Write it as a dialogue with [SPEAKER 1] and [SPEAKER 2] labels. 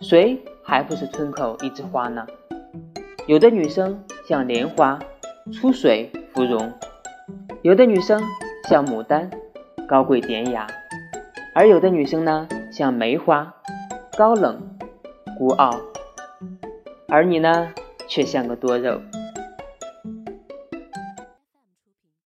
[SPEAKER 1] 谁还不是村口一枝花呢？有的女生像莲花出水芙蓉有的女生像牡丹高贵典雅而有的女生呢像梅花高冷孤傲而你呢却像个多肉。